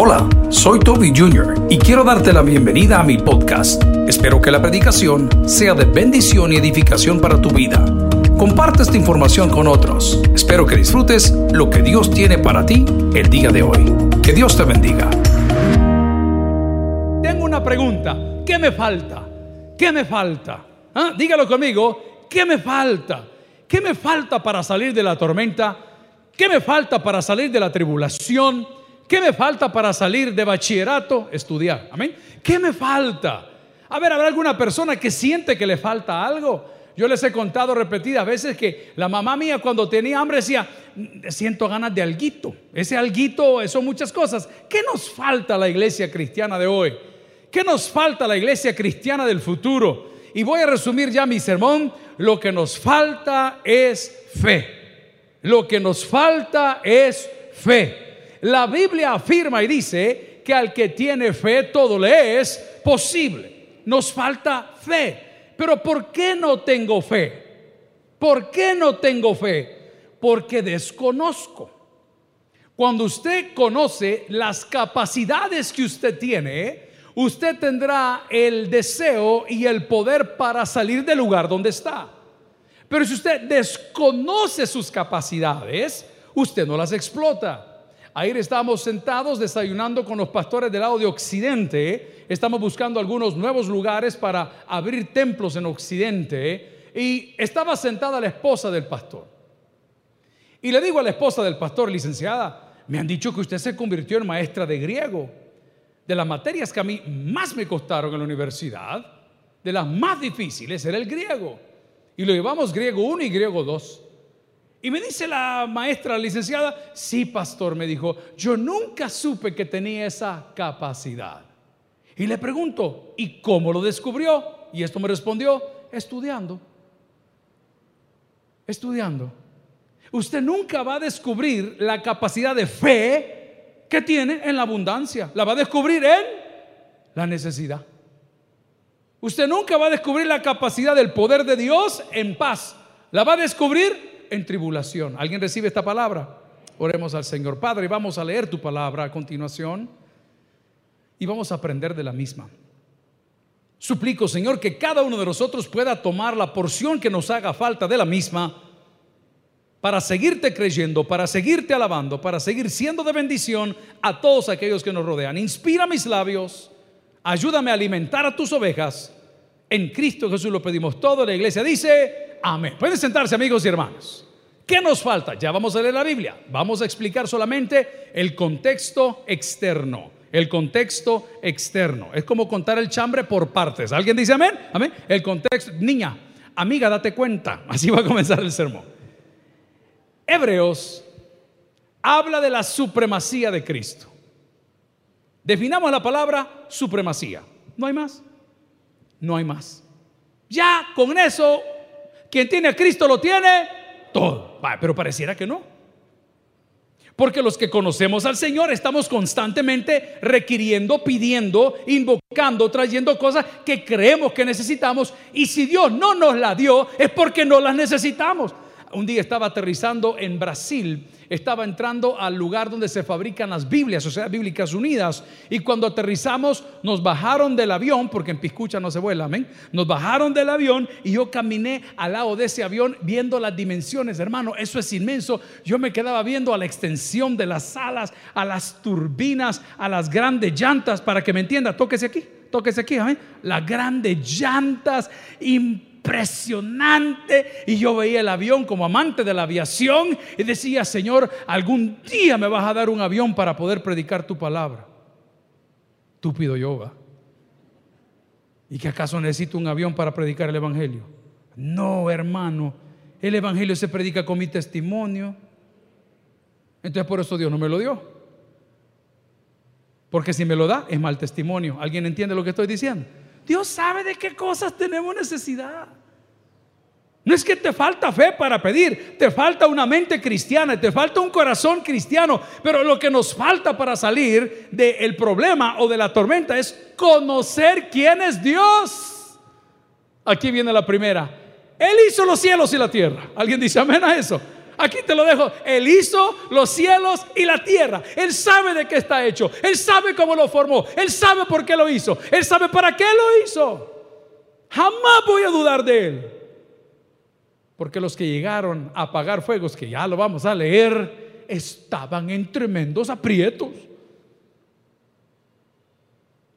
Hola, soy Toby Jr. y quiero darte la bienvenida a mi podcast. Espero que la predicación sea de bendición y edificación para tu vida. Comparte esta información con otros. Espero que disfrutes lo que Dios tiene para ti el día de hoy. Que Dios te bendiga. Tengo una pregunta. ¿Qué me falta? ¿Qué me falta? ¿Ah? Dígalo conmigo. ¿Qué me falta? ¿Qué me falta para salir de la tormenta? ¿Qué me falta para salir de la tribulación? ¿Qué me falta para salir de bachillerato? Estudiar. Amén. ¿Qué me falta? A ver, ¿habrá alguna persona que siente que le falta algo? Yo les he contado repetidas veces que la mamá mía cuando tenía hambre decía, siento ganas de alguito. Ese alguito son muchas cosas. ¿Qué nos falta a la iglesia cristiana de hoy? ¿Qué nos falta a la iglesia cristiana del futuro? Y voy a resumir ya mi sermón. Lo que nos falta es fe. Lo que nos falta es fe. La Biblia afirma y dice que al que tiene fe todo le es posible. Nos falta fe. Pero ¿por qué no tengo fe? ¿Por qué no tengo fe? Porque desconozco. Cuando usted conoce las capacidades que usted tiene, usted tendrá el deseo y el poder para salir del lugar donde está. Pero si usted desconoce sus capacidades, usted no las explota. Ayer estábamos sentados desayunando con los pastores del lado de Occidente. Estamos buscando algunos nuevos lugares para abrir templos en Occidente. Y estaba sentada la esposa del pastor. Y le digo a la esposa del pastor, licenciada, me han dicho que usted se convirtió en maestra de griego de las materias que a mí más me costaron en la universidad, de las más difíciles, era el griego. Y lo llevamos griego 1 y griego 2. Y me dice la maestra, la licenciada, sí, pastor, me dijo, yo nunca supe que tenía esa capacidad. Y le pregunto, ¿y cómo lo descubrió? Y esto me respondió, estudiando. Estudiando. Usted nunca va a descubrir la capacidad de fe que tiene en la abundancia. La va a descubrir en la necesidad. Usted nunca va a descubrir la capacidad del poder de Dios en paz. La va a descubrir en tribulación. ¿Alguien recibe esta palabra? Oremos al Señor. Padre, vamos a leer tu palabra a continuación y vamos a aprender de la misma. Suplico, Señor, que cada uno de nosotros pueda tomar la porción que nos haga falta de la misma para seguirte creyendo, para seguirte alabando, para seguir siendo de bendición a todos aquellos que nos rodean. Inspira mis labios, ayúdame a alimentar a tus ovejas. En Cristo Jesús lo pedimos todo. La iglesia dice, amén. Pueden sentarse amigos y hermanos. ¿Qué nos falta? Ya vamos a leer la Biblia. Vamos a explicar solamente el contexto externo. El contexto externo. Es como contar el chambre por partes. ¿Alguien dice amén? Amén. El contexto, niña, amiga, date cuenta. Así va a comenzar el sermón. Hebreos habla de la supremacía de Cristo. Definamos la palabra supremacía. No hay más. No hay más. Ya con eso, quien tiene a Cristo lo tiene todo. pero pareciera que no. Porque los que conocemos al Señor estamos constantemente requiriendo, pidiendo, invocando, trayendo cosas que creemos que necesitamos. Y si Dios no nos la dio, es porque no las necesitamos un día estaba aterrizando en Brasil, estaba entrando al lugar donde se fabrican las Biblias, o sea, Bíblicas Unidas, y cuando aterrizamos nos bajaron del avión, porque en Piscucha no se vuela, amén, nos bajaron del avión y yo caminé al lado de ese avión viendo las dimensiones, hermano, eso es inmenso, yo me quedaba viendo a la extensión de las alas, a las turbinas, a las grandes llantas, para que me entienda, tóquese aquí, tóquese aquí, amén, las grandes llantas, impresionante. Y yo veía el avión como amante de la aviación y decía, Señor, algún día me vas a dar un avión para poder predicar tu palabra. Túpido yoga. ¿Y que acaso necesito un avión para predicar el Evangelio? No, hermano. El Evangelio se predica con mi testimonio. Entonces por eso Dios no me lo dio. Porque si me lo da, es mal testimonio. ¿Alguien entiende lo que estoy diciendo? Dios sabe de qué cosas tenemos necesidad. No es que te falta fe para pedir, te falta una mente cristiana, te falta un corazón cristiano, pero lo que nos falta para salir del problema o de la tormenta es conocer quién es Dios. Aquí viene la primera. Él hizo los cielos y la tierra. ¿Alguien dice amén a eso? Aquí te lo dejo. Él hizo los cielos y la tierra. Él sabe de qué está hecho. Él sabe cómo lo formó. Él sabe por qué lo hizo. Él sabe para qué lo hizo. Jamás voy a dudar de Él. Porque los que llegaron a apagar fuegos, que ya lo vamos a leer, estaban en tremendos aprietos.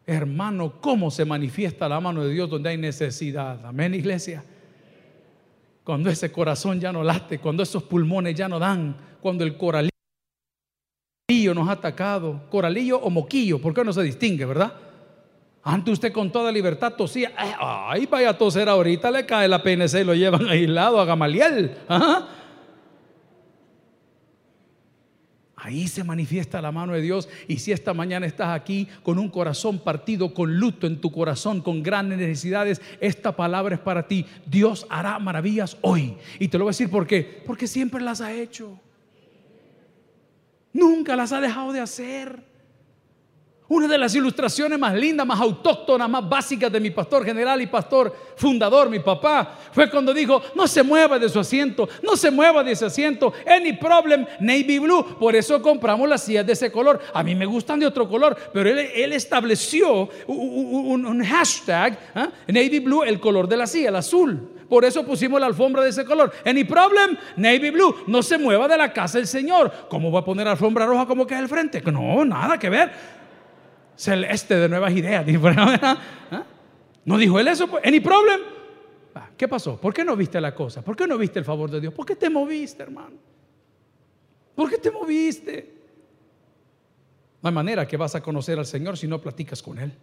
Hermano, ¿cómo se manifiesta la mano de Dios donde hay necesidad? Amén, iglesia cuando ese corazón ya no late, cuando esos pulmones ya no dan, cuando el coralillo nos ha atacado, coralillo o moquillo, porque no se distingue, verdad? Antes usted con toda libertad tosía, ay, vaya a toser ahorita, le cae la PNC y lo llevan aislado a Gamaliel. Ahí se manifiesta la mano de Dios. Y si esta mañana estás aquí con un corazón partido, con luto en tu corazón, con grandes necesidades, esta palabra es para ti. Dios hará maravillas hoy. Y te lo voy a decir por qué. Porque siempre las ha hecho. Nunca las ha dejado de hacer. Una de las ilustraciones más lindas, más autóctonas, más básicas de mi pastor general y pastor fundador, mi papá, fue cuando dijo, no se mueva de su asiento, no se mueva de ese asiento, any problem, navy blue. Por eso compramos las sillas de ese color. A mí me gustan de otro color, pero él, estableció un, hashtag, ¿ah? navy blue, el color de la silla, el azul. Por eso pusimos la alfombra de ese color. Any problem, navy blue. No se mueva de la casa del Señor. ¿Cómo va a poner alfombra roja como que es el frente? No, nada que ver celeste de nuevas ideas. ¿Ah? ¿No dijo él eso? ¿Any problem? Ah, ¿Qué pasó? ¿Por qué no viste la cosa? ¿Por qué no viste el favor de Dios? ¿Por qué te moviste, hermano? ¿Por qué te moviste? No hay manera que vas a conocer al Señor si no platicas con Él.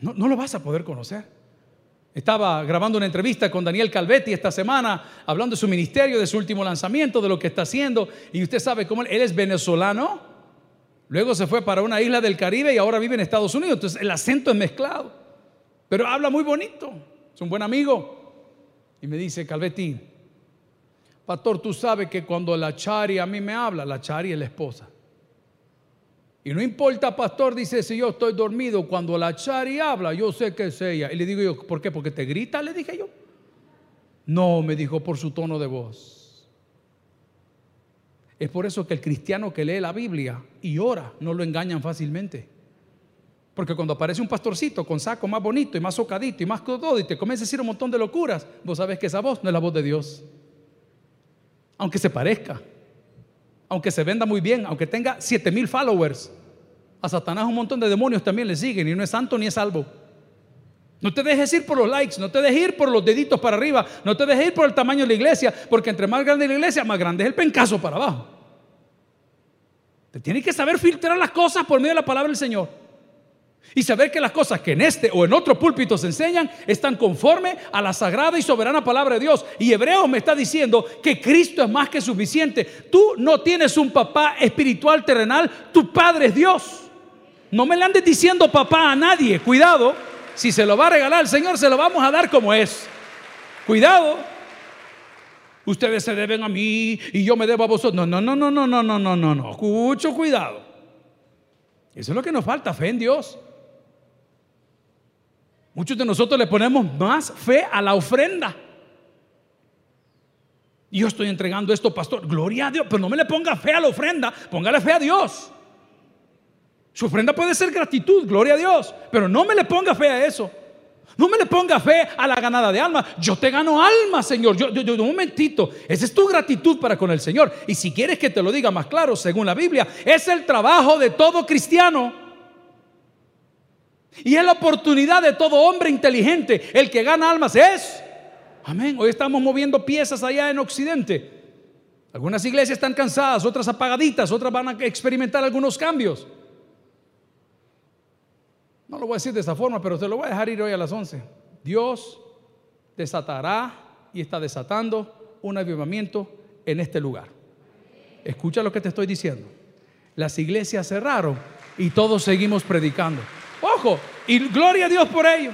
No, no lo vas a poder conocer. Estaba grabando una entrevista con Daniel Calvetti esta semana, hablando de su ministerio, de su último lanzamiento, de lo que está haciendo. Y usted sabe cómo él es venezolano. Luego se fue para una isla del Caribe y ahora vive en Estados Unidos. Entonces el acento es mezclado. Pero habla muy bonito. Es un buen amigo. Y me dice, Calvetti, pastor, tú sabes que cuando la Chari a mí me habla, la Chari es la esposa. Y no importa, pastor, dice, si yo estoy dormido, cuando la Chari habla, yo sé que es ella. Y le digo yo, ¿por qué? Porque te grita, le dije yo. No, me dijo por su tono de voz. Es por eso que el cristiano que lee la Biblia y ora no lo engañan fácilmente. Porque cuando aparece un pastorcito con saco más bonito y más socadito y más todo y te comienza a decir un montón de locuras, vos sabes que esa voz no es la voz de Dios. Aunque se parezca, aunque se venda muy bien, aunque tenga siete mil followers, a Satanás un montón de demonios también le siguen y no es santo ni es salvo. No te dejes ir por los likes, no te dejes ir por los deditos para arriba, no te dejes ir por el tamaño de la iglesia, porque entre más grande la iglesia, más grande es el pencazo para abajo. Te tienes que saber filtrar las cosas por medio de la palabra del Señor. Y saber que las cosas que en este o en otro púlpito se enseñan están conforme a la sagrada y soberana palabra de Dios. Y Hebreos me está diciendo que Cristo es más que suficiente. Tú no tienes un papá espiritual terrenal, tu padre es Dios. No me le andes diciendo papá a nadie, cuidado. Si se lo va a regalar el Señor, se lo vamos a dar como es. Cuidado. Ustedes se deben a mí y yo me debo a vosotros. No, no, no, no, no, no, no, no, no, no. Mucho cuidado. Eso es lo que nos falta, fe en Dios. Muchos de nosotros le ponemos más fe a la ofrenda. Yo estoy entregando esto, pastor. Gloria a Dios. Pero no me le ponga fe a la ofrenda, póngale fe a Dios. Su ofrenda puede ser gratitud, gloria a Dios, pero no me le ponga fe a eso. No me le ponga fe a la ganada de alma. Yo te gano alma, Señor. Yo, yo, un momentito. Esa es tu gratitud para con el Señor. Y si quieres que te lo diga más claro, según la Biblia, es el trabajo de todo cristiano. Y es la oportunidad de todo hombre inteligente. El que gana almas es. Amén. Hoy estamos moviendo piezas allá en Occidente. Algunas iglesias están cansadas, otras apagaditas, otras van a experimentar algunos cambios. No lo voy a decir de esa forma, pero te lo voy a dejar ir hoy a las 11. Dios desatará y está desatando un avivamiento en este lugar. Escucha lo que te estoy diciendo. Las iglesias cerraron y todos seguimos predicando. Ojo, y gloria a Dios por ello.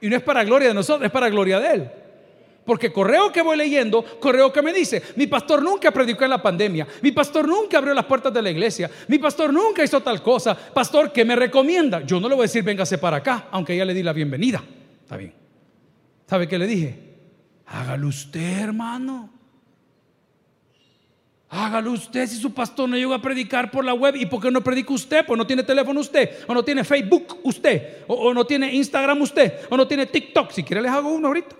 Y no es para gloria de nosotros, es para gloria de Él. Porque correo que voy leyendo, correo que me dice, mi pastor nunca predicó en la pandemia, mi pastor nunca abrió las puertas de la iglesia, mi pastor nunca hizo tal cosa, pastor, ¿qué me recomienda? Yo no le voy a decir, véngase para acá, aunque ya le di la bienvenida. Está bien. ¿Sabe qué le dije? Hágalo usted, hermano. Hágalo usted si su pastor no llega a predicar por la web. ¿Y por qué no predica usted? Pues no tiene teléfono usted, o no tiene Facebook usted, o, no tiene Instagram usted, o no tiene TikTok. Si quiere les hago uno ahorita.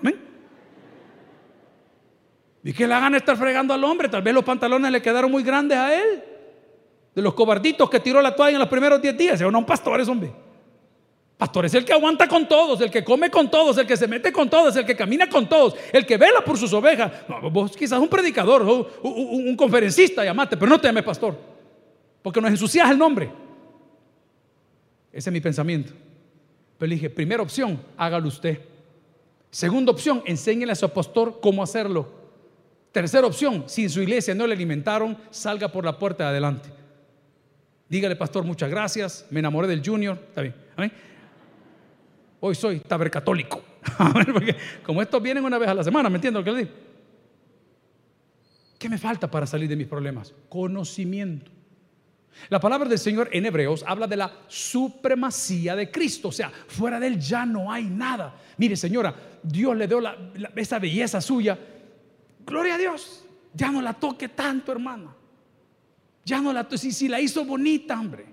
Y que le hagan estar fregando al hombre. Tal vez los pantalones le quedaron muy grandes a él. De los cobarditos que tiró la toalla en los primeros 10 días. O no, un pastor es hombre. Pastor es el que aguanta con todos, el que come con todos, el que se mete con todos, el que camina con todos, el que vela por sus ovejas. vos quizás un predicador, un, conferencista, llamate, pero no te llames pastor, porque nos ensucias el nombre. Ese es mi pensamiento. Pero le dije, primera opción, hágalo usted. Segunda opción, enséñele a su pastor cómo hacerlo. Tercera opción, si en su iglesia no le alimentaron, salga por la puerta de adelante. Dígale, pastor, muchas gracias, me enamoré del junior. Está bien. ¿Amén? Hoy soy tabercatólico. Porque como estos vienen una vez a la semana, ¿me entiendo lo que le digo? ¿Qué me falta para salir de mis problemas? Conocimiento. La palabra del Señor en Hebreos habla de la supremacía de Cristo, o sea, fuera de Él ya no hay nada. Mire, señora, Dios le dio esa belleza suya. Gloria a Dios. Ya no la toque tanto, hermana. Ya no la si, si la hizo bonita, hombre.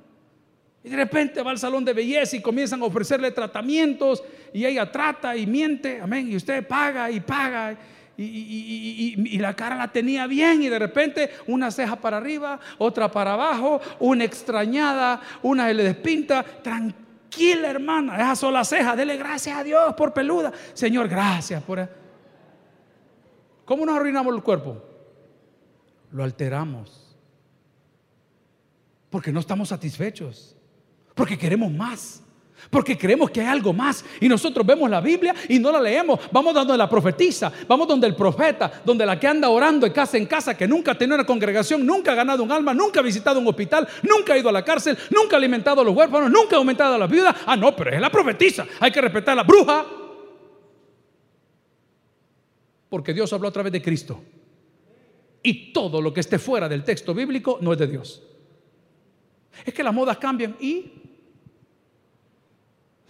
Y de repente va al salón de belleza y comienzan a ofrecerle tratamientos y ella trata y miente, amén, y usted paga y paga. Y, la cara la tenía bien y de repente una ceja para arriba, otra para abajo, una extrañada, una se le despinta. Tranquila hermana, esa sola ceja, dele gracias a Dios por peluda. Señor, gracias por... ¿Cómo nos arruinamos el cuerpo? Lo alteramos. Porque no estamos satisfechos. Porque queremos más. Porque creemos que hay algo más. Y nosotros vemos la Biblia y no la leemos. Vamos donde la profetisa, vamos donde el profeta, donde la que anda orando de casa en casa, que nunca ha tenido una congregación, nunca ha ganado un alma, nunca ha visitado un hospital, nunca ha ido a la cárcel, nunca ha alimentado a los huérfanos, nunca ha aumentado a la viuda. Ah, no, pero es la profetisa. Hay que respetar a la bruja. Porque Dios habló a través de Cristo. Y todo lo que esté fuera del texto bíblico no es de Dios. Es que las modas cambian y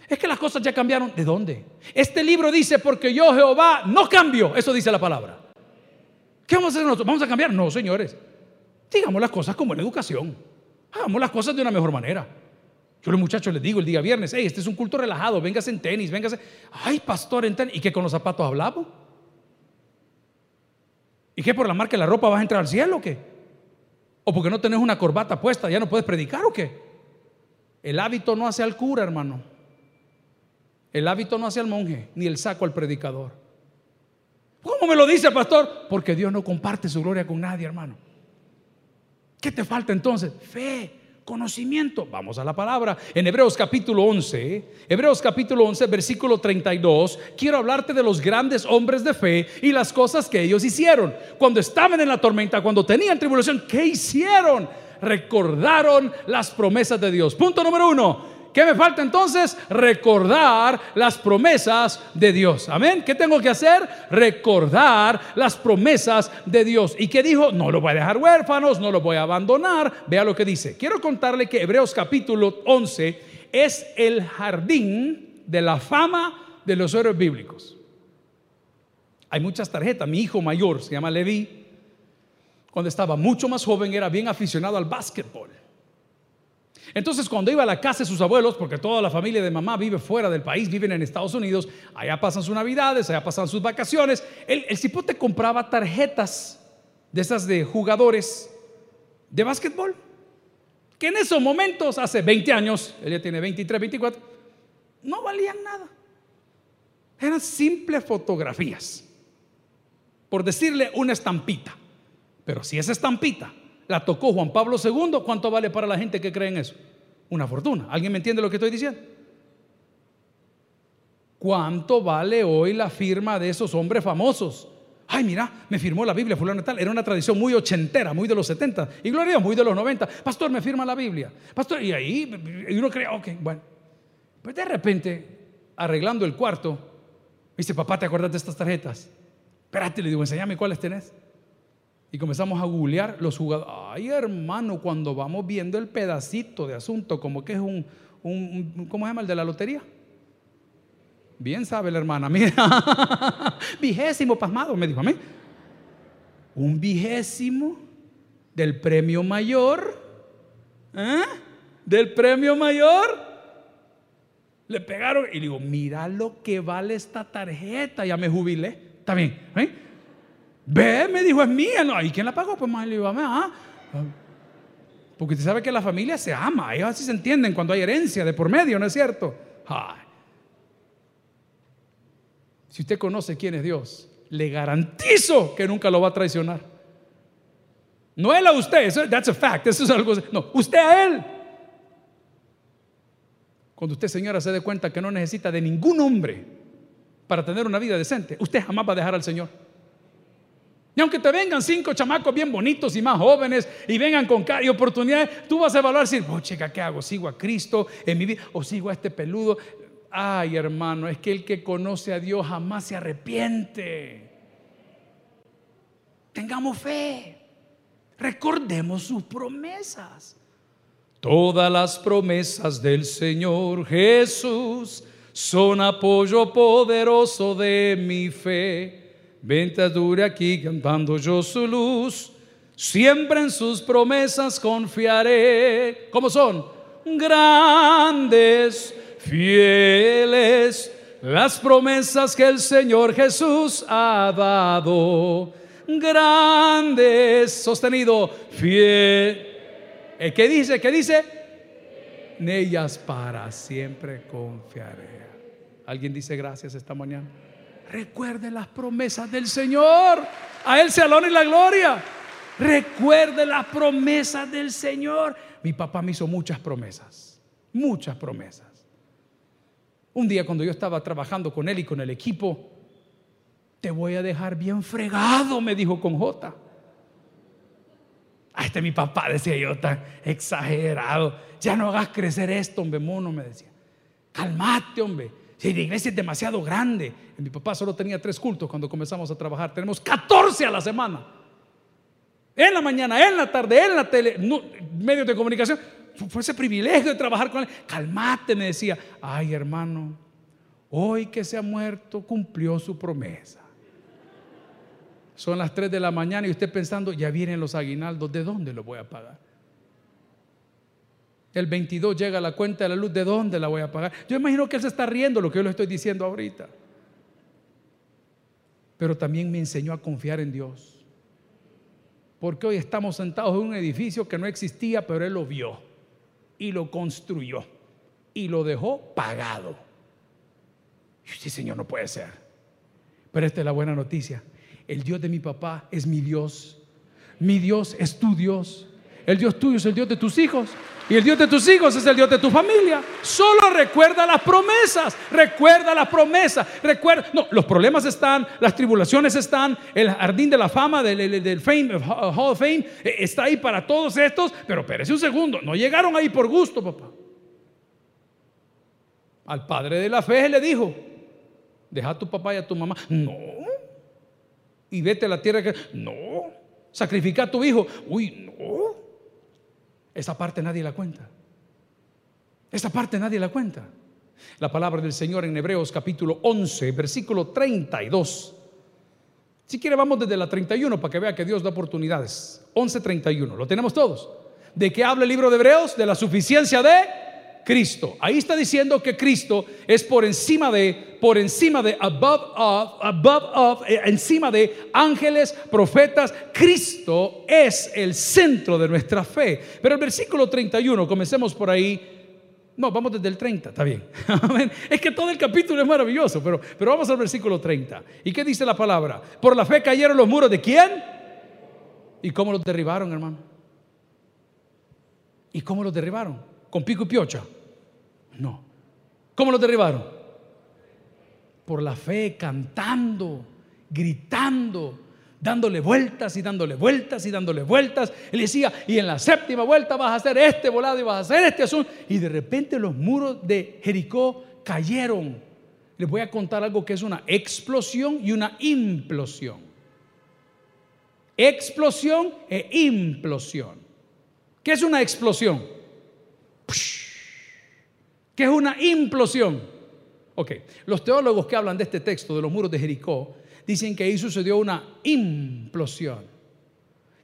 es que las cosas ya cambiaron. ¿De dónde? Este libro dice, porque yo Jehová no cambio. Eso dice la palabra. ¿Qué vamos a hacer nosotros? ¿Vamos a cambiar? No, señores. Digamos las cosas como en educación. Hagamos las cosas de una mejor manera. Yo los muchachos les digo el día viernes, hey, este es un culto relajado, véngase en tenis, véngase. Ay, pastor, en tenis. ¿Y qué con los zapatos hablamos? ¿Y qué por la marca de la ropa vas a entrar al cielo o qué? ¿O porque no tenés una corbata puesta ya no puedes predicar o qué? El hábito no hace al cura, hermano. El hábito no hace al monje, ni el saco al predicador. ¿Cómo me lo dice, pastor? Porque Dios no comparte su gloria con nadie, hermano. ¿Qué te falta entonces? Fe, conocimiento. Vamos a la palabra. En Hebreos capítulo 11, Hebreos capítulo 11, versículo 32, quiero hablarte de los grandes hombres de fe y las cosas que ellos hicieron. Cuando estaban en la tormenta, cuando tenían tribulación, ¿qué hicieron? Recordaron las promesas de Dios. Punto número uno ¿Qué me falta entonces? Recordar las promesas de Dios. Amén. ¿Qué tengo que hacer? Recordar las promesas de Dios. ¿Y qué dijo? No lo voy a dejar huérfanos, no lo voy a abandonar. Vea lo que dice. Quiero contarle que Hebreos capítulo 11 es el jardín de la fama de los héroes bíblicos. Hay muchas tarjetas. Mi hijo mayor se llama Levi. Cuando estaba mucho más joven era bien aficionado al básquetbol. Entonces cuando iba a la casa de sus abuelos, porque toda la familia de mamá vive fuera del país, viven en Estados Unidos, allá pasan sus navidades, allá pasan sus vacaciones, el, el cipote compraba tarjetas de esas de jugadores de básquetbol, que en esos momentos, hace 20 años, él ya tiene 23, 24, no valían nada. Eran simples fotografías, por decirle una estampita. Pero si esa estampita la tocó Juan Pablo II, ¿cuánto vale para la gente que cree en eso? Una fortuna. ¿Alguien me entiende lo que estoy diciendo? ¿Cuánto vale hoy la firma de esos hombres famosos? Ay, mira, me firmó la Biblia, fulano tal. Era una tradición muy ochentera, muy de los 70. Y gloria muy de los 90. Pastor, me firma la Biblia. Pastor, y ahí y uno cree, ok, bueno. Pues de repente, arreglando el cuarto, dice, papá, ¿te acuerdas de estas tarjetas? Espérate, le digo, enséñame cuáles tenés. Y comenzamos a googlear los jugadores. Ay, hermano, cuando vamos viendo el pedacito de asunto, como que es un, ¿cómo se llama el de la lotería? Bien sabe la hermana, mira, vigésimo pasmado, me dijo a mí. Un vigésimo del premio mayor. ¿eh? Del premio mayor. Le pegaron y digo, mira lo que vale esta tarjeta. Ya me jubilé. Está bien. ¿eh? Ve, me dijo, es mía. No, ¿y quién la pagó? Pues más le digo, ah. Porque usted sabe que la familia se ama. Ellos así se entienden cuando hay herencia de por medio, ¿no es cierto? Si usted conoce quién es Dios, le garantizo que nunca lo va a traicionar. No él a usted, eso, that's a fact, eso es algo. No, usted a él. Cuando usted, señora, se dé cuenta que no necesita de ningún hombre para tener una vida decente, usted jamás va a dejar al Señor. Y aunque te vengan cinco chamacos bien bonitos y más jóvenes y vengan con cara y oportunidades, tú vas a evaluar decir, oh, chica, ¿qué hago? ¿Sigo a Cristo en mi vida o sigo a este peludo? Ay, hermano, es que el que conoce a Dios jamás se arrepiente. Tengamos fe. Recordemos sus promesas. Todas las promesas del Señor Jesús son apoyo poderoso de mi fe. Vente dure aquí cantando yo su luz. Siempre en sus promesas confiaré. ¿Cómo son? Grandes, fieles, las promesas que el Señor Jesús ha dado. Grandes, sostenido, fiel. ¿Qué dice? ¿Qué dice? En ellas para siempre confiaré. ¿Alguien dice gracias esta mañana? Recuerde las promesas del Señor. A Él se alone la gloria. Recuerde las promesas del Señor. Mi papá me hizo muchas promesas. Muchas promesas. Un día cuando yo estaba trabajando con él y con el equipo, te voy a dejar bien fregado, me dijo con J. Ah, este es mi papá, decía yo, tan exagerado. Ya no hagas crecer esto, hombre, mono, me decía. Calmate, hombre. Si la iglesia es demasiado grande, mi papá solo tenía tres cultos cuando comenzamos a trabajar, tenemos 14 a la semana. En la mañana, en la tarde, en la tele, medios de comunicación. Fue ese privilegio de trabajar con él. Calmate, me decía. Ay, hermano, hoy que se ha muerto, cumplió su promesa. Son las 3 de la mañana y usted pensando, ya vienen los aguinaldos, ¿de dónde los voy a pagar? El 22 llega la cuenta de la luz, ¿de dónde la voy a pagar? Yo imagino que él se está riendo lo que yo le estoy diciendo ahorita. Pero también me enseñó a confiar en Dios. Porque hoy estamos sentados en un edificio que no existía, pero él lo vio y lo construyó y lo dejó pagado. Y sí, Señor, no puede ser. Pero esta es la buena noticia. El Dios de mi papá es mi Dios. Mi Dios es tu Dios. El Dios tuyo es el Dios de tus hijos. Y el Dios de tus hijos es el Dios de tu familia. Solo recuerda las promesas. Recuerda las promesas. Recuerda. No, los problemas están, las tribulaciones están, el jardín de la fama, del, del fame, Hall of Fame, eh, está ahí para todos estos. Pero espérese un segundo. No llegaron ahí por gusto, papá. Al padre de la fe le dijo: Deja a tu papá y a tu mamá. No. Y vete a la tierra que. No. Sacrifica a tu hijo. Uy, no. Esa parte nadie la cuenta. Esa parte nadie la cuenta. La palabra del Señor en Hebreos capítulo 11, versículo 32. Si quiere vamos desde la 31 para que vea que Dios da oportunidades. 11:31, lo tenemos todos. ¿De qué habla el libro de Hebreos? De la suficiencia de Cristo. Ahí está diciendo que Cristo es por encima de, por encima de, above of, above of, eh, encima de ángeles, profetas. Cristo es el centro de nuestra fe. Pero el versículo 31, comencemos por ahí. No, vamos desde el 30, está bien. es que todo el capítulo es maravilloso, pero, pero vamos al versículo 30. ¿Y qué dice la palabra? Por la fe cayeron los muros de quién? ¿Y cómo los derribaron, hermano? ¿Y cómo los derribaron? Con pico y piocha. No. ¿Cómo lo derribaron? Por la fe, cantando, gritando, dándole vueltas y dándole vueltas y dándole vueltas. Él decía, y en la séptima vuelta vas a hacer este volado y vas a hacer este asunto. Y de repente los muros de Jericó cayeron. Les voy a contar algo que es una explosión y una implosión. Explosión e implosión. ¿Qué es una explosión? Que es una implosión. Ok, los teólogos que hablan de este texto de los muros de Jericó dicen que ahí sucedió una implosión.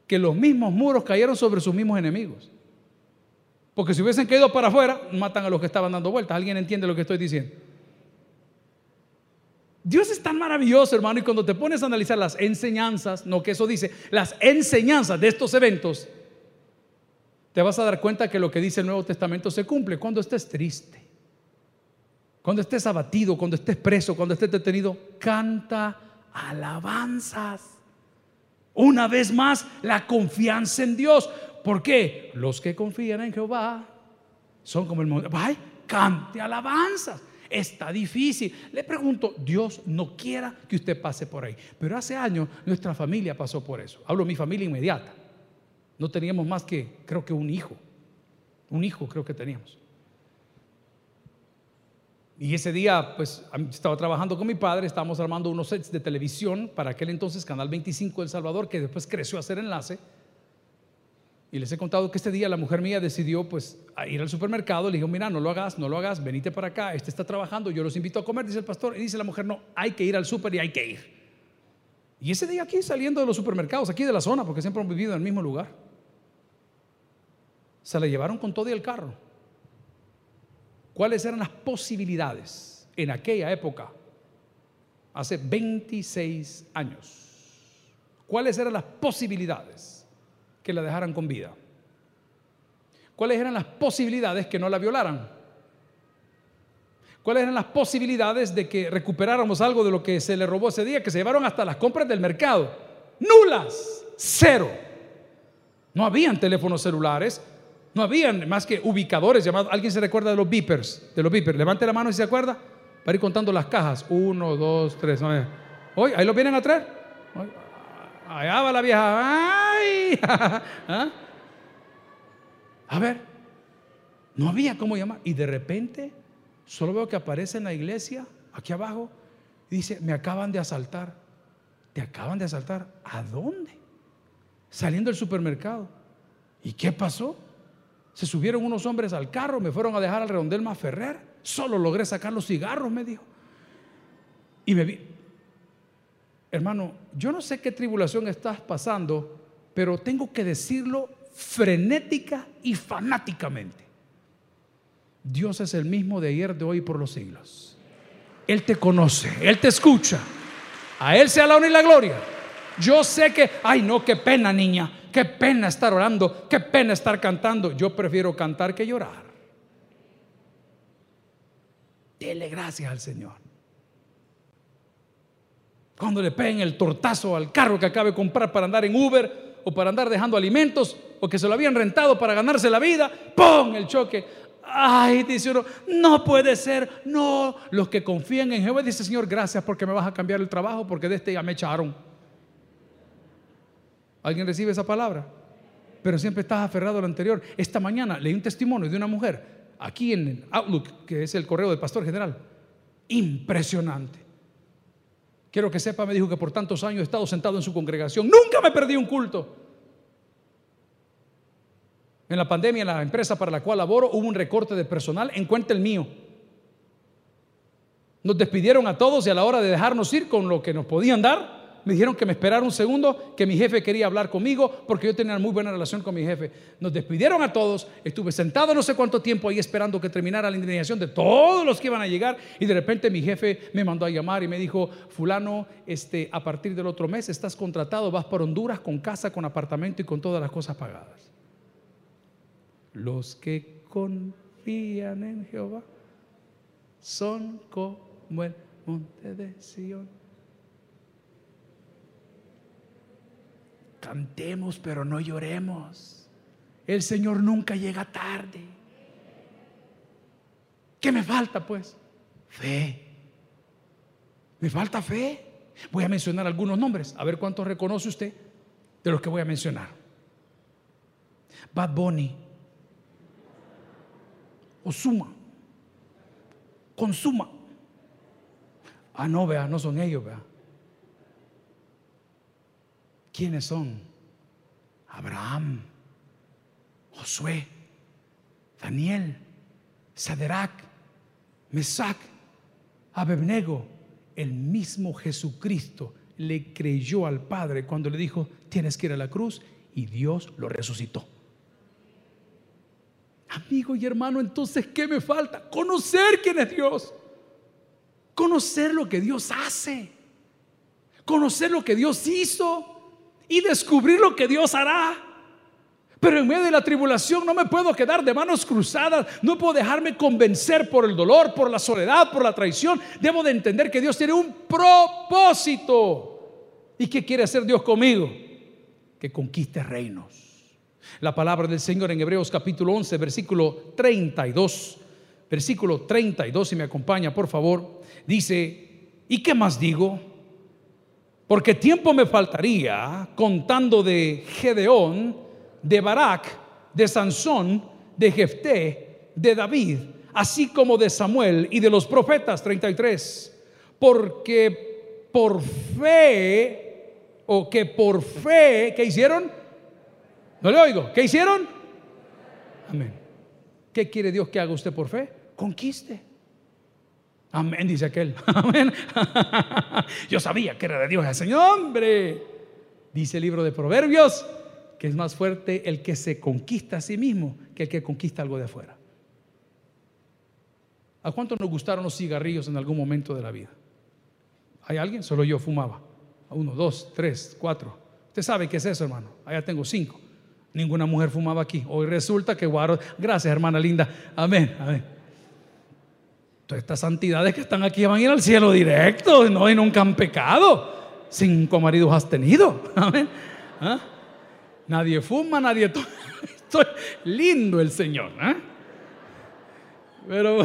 que los mismos muros cayeron sobre sus mismos enemigos. Porque si hubiesen caído para afuera, matan a los que estaban dando vueltas. ¿Alguien entiende lo que estoy diciendo? Dios es tan maravilloso, hermano, y cuando te pones a analizar las enseñanzas, no que eso dice, las enseñanzas de estos eventos, te vas a dar cuenta que lo que dice el Nuevo Testamento se cumple cuando estés triste, cuando estés abatido, cuando estés preso, cuando estés detenido, canta alabanzas. Una vez más, la confianza en Dios. ¿Por qué? Los que confían en Jehová son como el monte. Ay, cante alabanzas. Está difícil. Le pregunto, Dios no quiera que usted pase por ahí. Pero hace años nuestra familia pasó por eso. Hablo de mi familia inmediata. No teníamos más que, creo que un hijo. Un hijo creo que teníamos. Y ese día, pues, estaba trabajando con mi padre, estábamos armando unos sets de televisión para aquel entonces, Canal 25 El Salvador, que después creció a ser enlace. Y les he contado que este día la mujer mía decidió, pues, ir al supermercado. Le dijo, mira, no lo hagas, no lo hagas, venite para acá, este está trabajando, yo los invito a comer, dice el pastor. Y dice la mujer, no, hay que ir al super y hay que ir. Y ese día aquí, saliendo de los supermercados, aquí de la zona, porque siempre hemos vivido en el mismo lugar, se la llevaron con todo y el carro ¿Cuáles eran las posibilidades en aquella época? Hace 26 años. ¿Cuáles eran las posibilidades que la dejaran con vida? ¿Cuáles eran las posibilidades que no la violaran? ¿Cuáles eran las posibilidades de que recuperáramos algo de lo que se le robó ese día, que se llevaron hasta las compras del mercado? Nulas, cero. No habían teléfonos celulares, no habían más que ubicadores llamados. ¿Alguien se recuerda de los beepers? De los beepers. Levante la mano si se acuerda. Para ir contando las cajas. Uno, dos, tres. Hoy, ahí lo vienen a traer. Allá va la vieja. ¡Ay! ¿Ah? A ver. No había cómo llamar. Y de repente, solo veo que aparece en la iglesia, aquí abajo, y dice: Me acaban de asaltar. ¿Te acaban de asaltar? ¿A dónde? Saliendo del supermercado. ¿Y qué pasó? Se subieron unos hombres al carro, me fueron a dejar al redondel más Ferrer. Solo logré sacar los cigarros, me dijo. Y me vi. Hermano, yo no sé qué tribulación estás pasando, pero tengo que decirlo frenética y fanáticamente. Dios es el mismo de ayer, de hoy y por los siglos. Él te conoce, Él te escucha. A Él sea la honra y la gloria. Yo sé que, ay no, qué pena niña, qué pena estar orando, qué pena estar cantando. Yo prefiero cantar que llorar. Dele gracias al Señor. Cuando le peguen el tortazo al carro que acabe de comprar para andar en Uber o para andar dejando alimentos o que se lo habían rentado para ganarse la vida, ¡pum! el choque. Ay, dice uno, no puede ser, no. Los que confían en Jehová, dice Señor, gracias porque me vas a cambiar el trabajo, porque de este ya me echaron. ¿Alguien recibe esa palabra? Pero siempre estás aferrado al anterior. Esta mañana leí un testimonio de una mujer aquí en Outlook, que es el correo del pastor general. Impresionante. Quiero que sepa, me dijo que por tantos años he estado sentado en su congregación. Nunca me perdí un culto. En la pandemia, en la empresa para la cual laboro, hubo un recorte de personal. En cuenta el mío. Nos despidieron a todos y a la hora de dejarnos ir con lo que nos podían dar, me dijeron que me esperara un segundo, que mi jefe quería hablar conmigo porque yo tenía muy buena relación con mi jefe. Nos despidieron a todos, estuve sentado no sé cuánto tiempo ahí esperando que terminara la indemnización de todos los que iban a llegar y de repente mi jefe me mandó a llamar y me dijo, fulano, este, a partir del otro mes estás contratado, vas por Honduras con casa, con apartamento y con todas las cosas pagadas. Los que confían en Jehová son como el monte de Sion Cantemos, pero no lloremos. El Señor nunca llega tarde. ¿Qué me falta pues? Fe. Me falta fe. Voy a mencionar algunos nombres, a ver cuántos reconoce usted de los que voy a mencionar. Bad Bunny, Osuma, Consuma. Ah, no, vea, no son ellos, vea. ¿Quiénes son? Abraham, Josué, Daniel, Saderac, Mesac, Abednego. El mismo Jesucristo le creyó al Padre cuando le dijo, tienes que ir a la cruz y Dios lo resucitó. Amigo y hermano, entonces, ¿qué me falta? Conocer quién es Dios. Conocer lo que Dios hace. Conocer lo que Dios hizo y descubrir lo que Dios hará. Pero en medio de la tribulación no me puedo quedar de manos cruzadas, no puedo dejarme convencer por el dolor, por la soledad, por la traición. Debo de entender que Dios tiene un propósito. ¿Y qué quiere hacer Dios conmigo? Que conquiste reinos. La palabra del Señor en Hebreos capítulo 11, versículo 32, versículo 32, si me acompaña, por favor, dice, ¿y qué más digo? Porque tiempo me faltaría contando de Gedeón, de Barak, de Sansón, de Jefté, de David, así como de Samuel y de los profetas 33, porque por fe, o que por fe, ¿qué hicieron? No le oigo, ¿qué hicieron? Amén. ¿Qué quiere Dios que haga usted por fe? Conquiste. Amén, dice aquel. Amén. Yo sabía que era de Dios ese hombre. Dice el libro de Proverbios, que es más fuerte el que se conquista a sí mismo que el que conquista algo de afuera. ¿A cuánto nos gustaron los cigarrillos en algún momento de la vida? ¿Hay alguien? Solo yo fumaba. Uno, dos, tres, cuatro. Usted sabe qué es eso, hermano. Allá tengo cinco. Ninguna mujer fumaba aquí. Hoy resulta que guaro. Gracias, hermana linda. Amén, amén. Todas estas santidades que están aquí van a ir al cielo directo. No, y nunca han pecado. Cinco maridos has tenido. Amén. ¿Ah? Nadie fuma, nadie toma. Estoy lindo el Señor. ¿eh? Pero,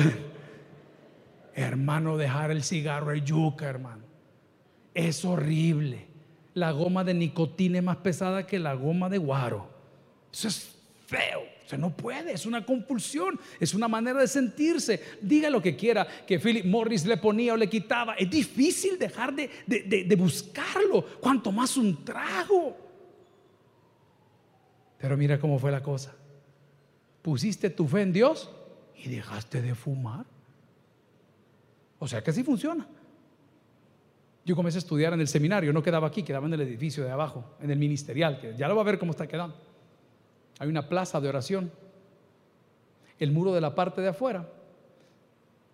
hermano, dejar el cigarro el yuca, hermano. Es horrible. La goma de nicotina es más pesada que la goma de guaro. Eso es feo. O no puede, es una compulsión, es una manera de sentirse. Diga lo que quiera que Philip Morris le ponía o le quitaba. Es difícil dejar de, de buscarlo, cuanto más un trago. Pero mira cómo fue la cosa. Pusiste tu fe en Dios y dejaste de fumar. O sea que así funciona. Yo comencé a estudiar en el seminario, no quedaba aquí, quedaba en el edificio de abajo, en el ministerial, que ya lo va a ver cómo está quedando. Hay una plaza de oración. El muro de la parte de afuera.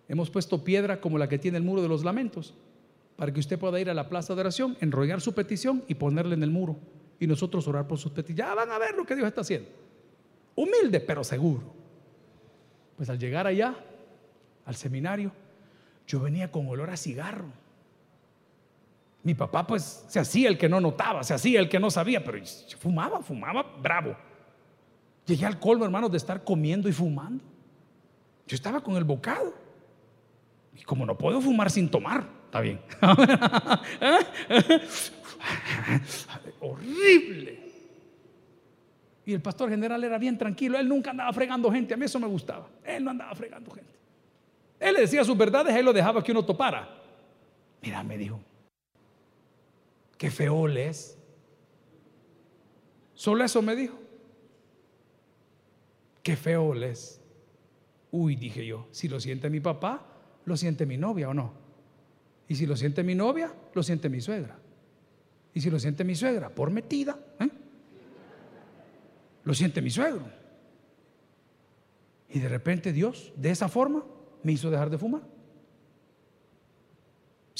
Hemos puesto piedra como la que tiene el muro de los lamentos, para que usted pueda ir a la plaza de oración, enrollar su petición y ponerla en el muro y nosotros orar por sus peticiones. Ya van a ver lo que Dios está haciendo. Humilde, pero seguro. Pues al llegar allá, al seminario, yo venía con olor a cigarro. Mi papá pues se hacía el que no notaba, se hacía el que no sabía, pero fumaba, fumaba bravo. Llegué al colmo, hermanos, de estar comiendo y fumando. Yo estaba con el bocado. Y como no puedo fumar sin tomar, está bien. Horrible. Y el pastor general era bien tranquilo. Él nunca andaba fregando gente. A mí eso me gustaba. Él no andaba fregando gente. Él le decía sus verdades, él lo dejaba que uno topara. Mira, me dijo, qué feo es. Solo eso me dijo. Qué feo es. Uy, dije yo, si lo siente mi papá, lo siente mi novia o no. Y si lo siente mi novia, lo siente mi suegra. Y si lo siente mi suegra, por metida, ¿eh? lo siente mi suegro. Y de repente Dios, de esa forma, me hizo dejar de fumar.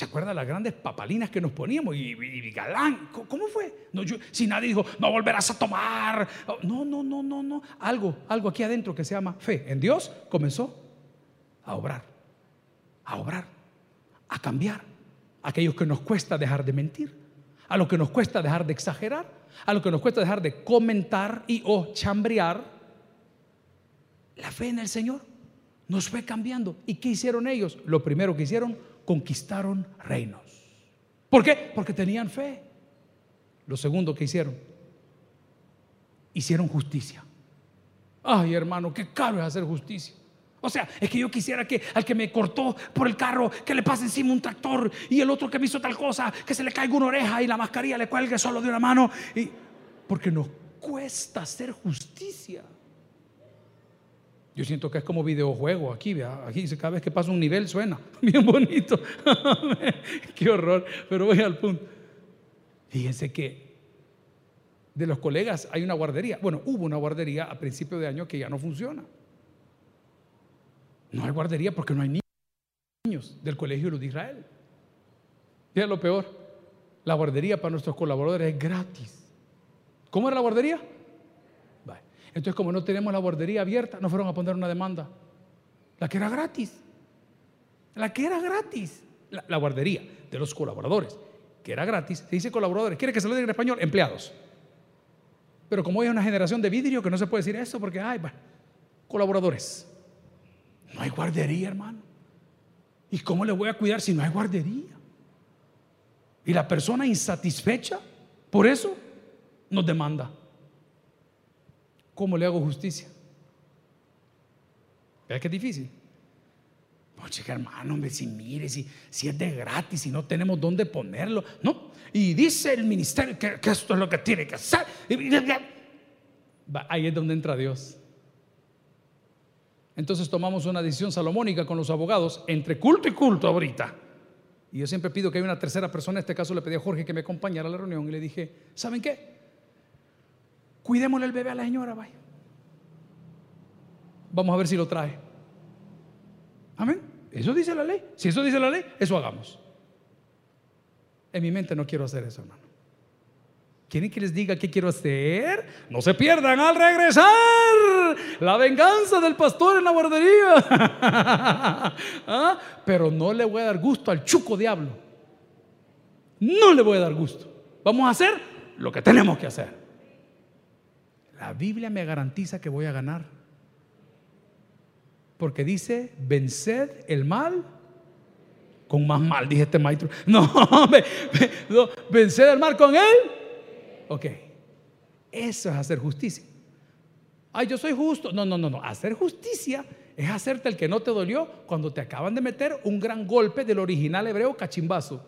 ¿Se acuerdan las grandes papalinas que nos poníamos? Y, galán, ¿cómo fue? No, yo, si nadie dijo, no volverás a tomar. No, no, no, no, no. Algo, algo aquí adentro que se llama fe. En Dios comenzó a obrar, a obrar, a cambiar. Aquellos que nos cuesta dejar de mentir a lo que nos cuesta dejar de exagerar, a lo que nos cuesta dejar de comentar y o chambrear, la fe en el Señor nos fue cambiando. ¿Y qué hicieron ellos? Lo primero que hicieron, conquistaron reinos. ¿Por qué? Porque tenían fe. Lo segundo que hicieron, hicieron justicia. Ay, hermano, qué caro es hacer justicia. O sea, es que yo quisiera que al que me cortó por el carro, que le pase encima un tractor y el otro que me hizo tal cosa, que se le caiga una oreja y la mascarilla le cuelgue solo de una mano. Y, porque nos cuesta hacer justicia. Yo siento que es como videojuego aquí, aquí cada vez que pasa un nivel suena bien bonito. Qué horror, pero voy al punto. Fíjense que de los colegas hay una guardería. Bueno, hubo una guardería a principio de año que ya no funciona. No hay guardería porque no hay niños del Colegio de Israel. Y lo peor, la guardería para nuestros colaboradores es gratis. ¿Cómo era la guardería? Entonces, como no tenemos la guardería abierta, nos fueron a poner una demanda. La que era gratis. La que era gratis. La, guardería de los colaboradores, que era gratis. Se dice colaboradores. ¿Quiere que se lo diga en español? Empleados. Pero como hay una generación de vidrio que no se puede decir eso porque, hay colaboradores. No hay guardería, hermano. ¿Y cómo le voy a cuidar si no hay guardería? Y la persona insatisfecha, por eso, nos demanda. ¿Cómo le hago justicia? Vea que es difícil. Chica, hermano, hombre, si mire, si, si es de gratis, si no tenemos dónde ponerlo. No. Y dice el ministerio que, esto es lo que tiene que hacer. Ahí es donde entra Dios. Entonces tomamos una decisión salomónica con los abogados entre culto y culto ahorita. Y yo siempre pido que haya una tercera persona. En este caso le pedí a Jorge que me acompañara a la reunión y le dije, ¿saben qué? Cuidémosle el bebé a la señora, vaya. Vamos a ver si lo trae. Amén. Eso dice la ley. Si eso dice la ley, eso hagamos. En mi mente no quiero hacer eso, hermano. ¿Quieren que les diga qué quiero hacer? No se pierdan al regresar. La venganza del pastor en la guardería. ¿Ah? Pero no le voy a dar gusto al chuco diablo. No le voy a dar gusto. Vamos a hacer lo que tenemos que hacer. La Biblia me garantiza que voy a ganar. Porque dice, venced el mal con más mal, dije este maestro. No, no venced el mal con él. Ok, eso es hacer justicia. Ay, yo soy justo. No, no, no, no. Hacer justicia es hacerte el que no te dolió cuando te acaban de meter un gran golpe del original hebreo cachimbazo.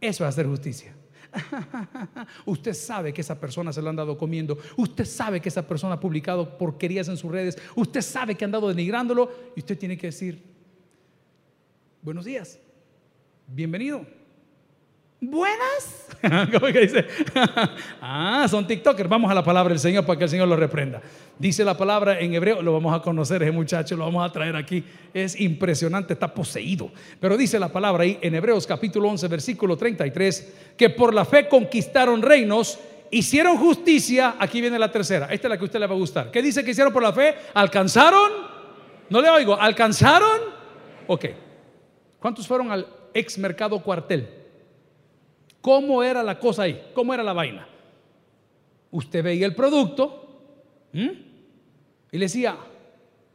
Eso es hacer justicia. Usted sabe que esa persona se lo han dado comiendo. Usted sabe que esa persona ha publicado porquerías en sus redes. Usted sabe que han dado denigrándolo. Y usted tiene que decir, buenos días, bienvenido. Buenas. ¿Cómo que dice? ah, son TikTokers. Vamos a la palabra del Señor para que el Señor lo reprenda. Dice la palabra en hebreo, lo vamos a conocer ese muchacho, lo vamos a traer aquí. Es impresionante, está poseído. Pero dice la palabra ahí en Hebreos capítulo 11, versículo 33, que por la fe conquistaron reinos, hicieron justicia. Aquí viene la tercera. Esta es la que a usted le va a gustar. ¿Qué dice que hicieron por la fe? ¿Alcanzaron? No le oigo. ¿Alcanzaron? Ok. ¿Cuántos fueron al ex mercado cuartel? ¿Cómo era la cosa ahí? ¿Cómo era la vaina? Usted veía el producto y le decía,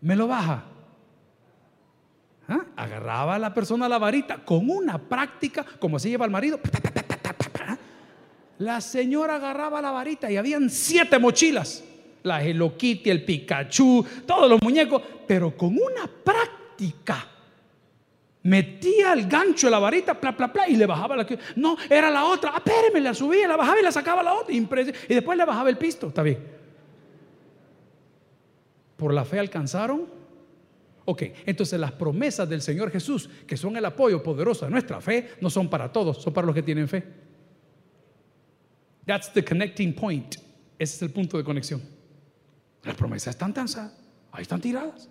me lo baja. ¿Ah? Agarraba a la persona la varita con una práctica, como se lleva el marido. La señora agarraba la varita y habían siete mochilas. La Hello Kitty, el Pikachu, todos los muñecos, pero con una práctica metía el gancho la varita, pla, pla, pla, y le bajaba la. No, era la otra. Ah, espéreme, la subía, la bajaba y la sacaba la otra. Y después le bajaba el pisto. Está bien. ¿Por la fe alcanzaron? Ok, entonces las promesas del Señor Jesús, que son el apoyo poderoso de nuestra fe, no son para todos, son para los que tienen fe. That's the connecting point. Ese es el punto de conexión. Las promesas están tan, ahí están tiradas.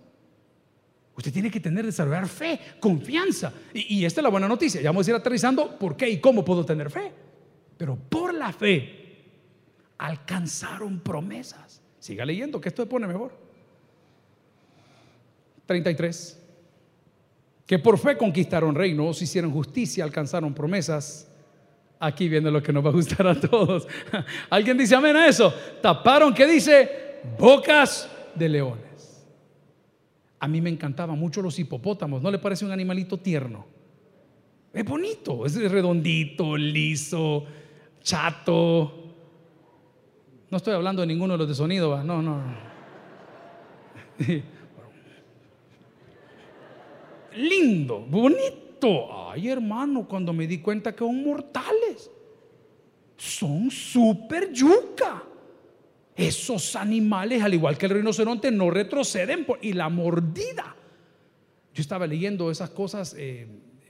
Usted tiene que tener, desarrollar fe, confianza. Y, esta es la buena noticia. Ya vamos a ir aterrizando por qué y cómo puedo tener fe. Pero por la fe alcanzaron promesas. Siga leyendo, que esto se pone mejor. 33. Que por fe conquistaron reinos, hicieron justicia, alcanzaron promesas. Aquí viene lo que nos va a gustar a todos. ¿Alguien dice amén a eso? Taparon, ¿qué dice? Bocas de leones. A mí me encantaban mucho los hipopótamos. ¿No le parece un animalito tierno? Es bonito, es redondito, liso, chato. No estoy hablando de ninguno de los de sonido, no, no. Lindo, bonito. Ay, hermano, cuando me di cuenta que son mortales. Son súper yuca. Esos animales, al igual que el rinoceronte, no retroceden y la mordida. Yo estaba leyendo esas cosas eh,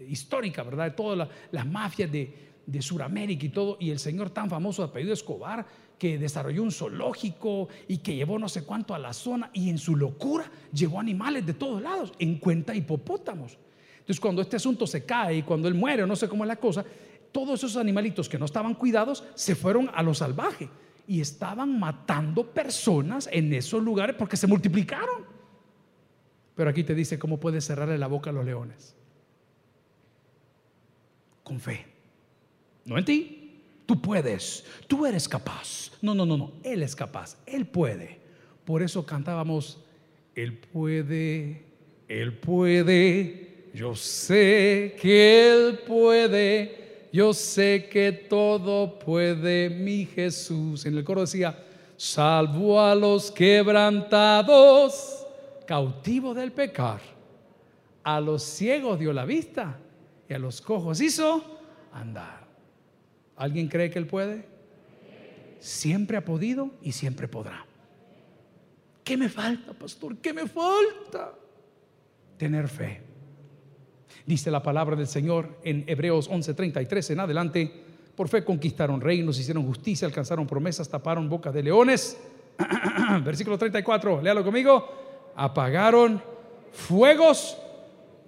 históricas, ¿verdad? De todas las mafias de, de Sudamérica y todo, y el señor tan famoso de apellido Escobar, que desarrolló un zoológico y que llevó no sé cuánto a la zona, y en su locura llevó animales de todos lados, en cuenta hipopótamos. Entonces cuando este asunto se cae y cuando él muere no sé cómo es la cosa, todos esos animalitos que no estaban cuidados se fueron a lo salvaje y estaban matando personas en esos lugares porque se multiplicaron. Pero aquí te dice cómo puedes cerrarle la boca a los leones. Con fe. No en ti. Tú puedes. Tú eres capaz. No, no, no, no. Él es capaz. Él puede. Por eso cantábamos, Él puede, Él puede. Yo sé que Él puede. Yo sé que todo puede mi Jesús. En el coro decía, salvo a los quebrantados, cautivos del pecar. A los ciegos dio la vista y a los cojos hizo andar. ¿Alguien cree que Él puede? Siempre ha podido y siempre podrá. ¿Qué me falta, pastor? ¿Qué me falta? Tener fe. Dice la palabra del Señor en Hebreos 11:33 en adelante. Por fe conquistaron reinos, hicieron justicia, alcanzaron promesas, taparon bocas de leones. Versículo 34, léalo conmigo. Apagaron fuegos.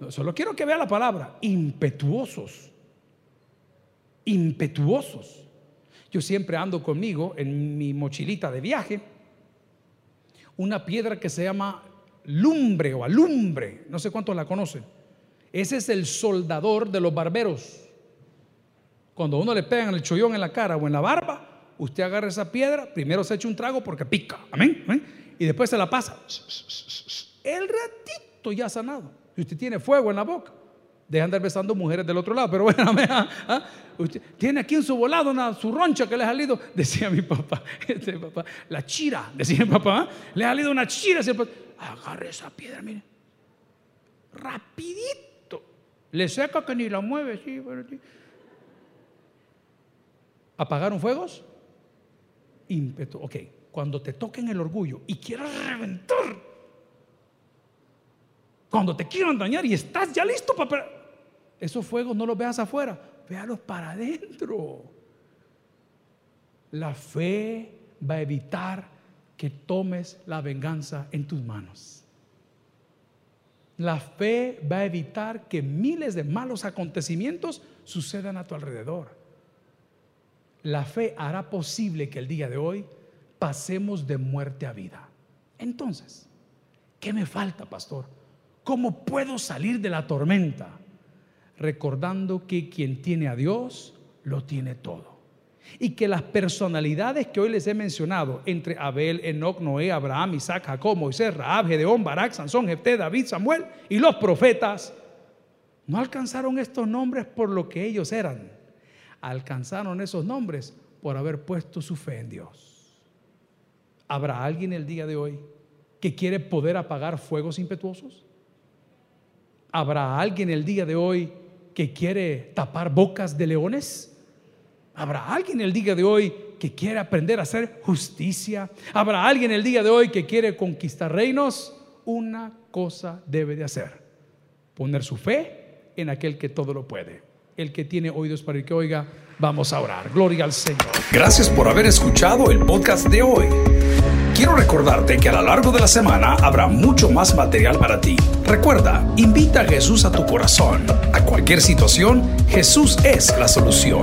Solo quiero que vea la palabra. Impetuosos impetuosos. Yo siempre ando conmigo en mi mochilita de viaje una piedra que se llama lumbre o alumbre, no sé cuántos la conocen. Ese es el soldador de los barberos. Cuando uno le pegan el chollón en la cara o en la barba, usted agarra esa piedra, primero se echa un trago porque pica, amén, y después se la pasa. El ratito ya sanado. Y usted tiene fuego en la boca. Deja andar besando mujeres del otro lado. Pero bueno, ¿ah? usted tiene aquí en su volado una, su roncha que le ha salido. Decía mi papá, este papá, la chira, decía mi papá, ¿ah? le ha salido una chira. Agarre esa piedra, mire. Rapidito. Le seca que ni la mueve, sí, ¿Apagaron fuegos? Ímpetu. Ok, cuando te toquen el orgullo y quieras reventar, cuando te quieran dañar y estás ya listo para esos fuegos no los veas afuera, véalos para adentro. La fe va a evitar que tomes la venganza en tus manos. La fe va a evitar que miles de malos acontecimientos sucedan a tu alrededor. La fe hará posible que el día de hoy pasemos de muerte a vida. Entonces, ¿qué me falta, pastor? ¿Cómo puedo salir de la tormenta? recordando que quien tiene a Dios lo tiene todo. Y que las personalidades que hoy les he mencionado, entre Abel, Enoch, Noé, Abraham, Isaac, Jacob, Moisés, Rahab, Gedeón, Barak, Sansón, Jefté, David, Samuel y los profetas, no alcanzaron estos nombres por lo que ellos eran. Alcanzaron esos nombres por haber puesto su fe en Dios. ¿Habrá alguien el día de hoy que quiere poder apagar fuegos impetuosos? ¿Habrá alguien el día de hoy que quiere tapar bocas de leones? ¿Habrá alguien el día de hoy que quiere aprender a hacer justicia? ¿Habrá alguien el día de hoy que quiere conquistar reinos? Una cosa debe de hacer, poner su fe en aquel que todo lo puede. El que tiene oídos para el que oiga, vamos a orar. Gloria al Señor. Gracias por haber escuchado el podcast de hoy. Quiero recordarte que a lo largo de la semana habrá mucho más material para ti. Recuerda, invita a Jesús a tu corazón. A cualquier situación, Jesús es la solución.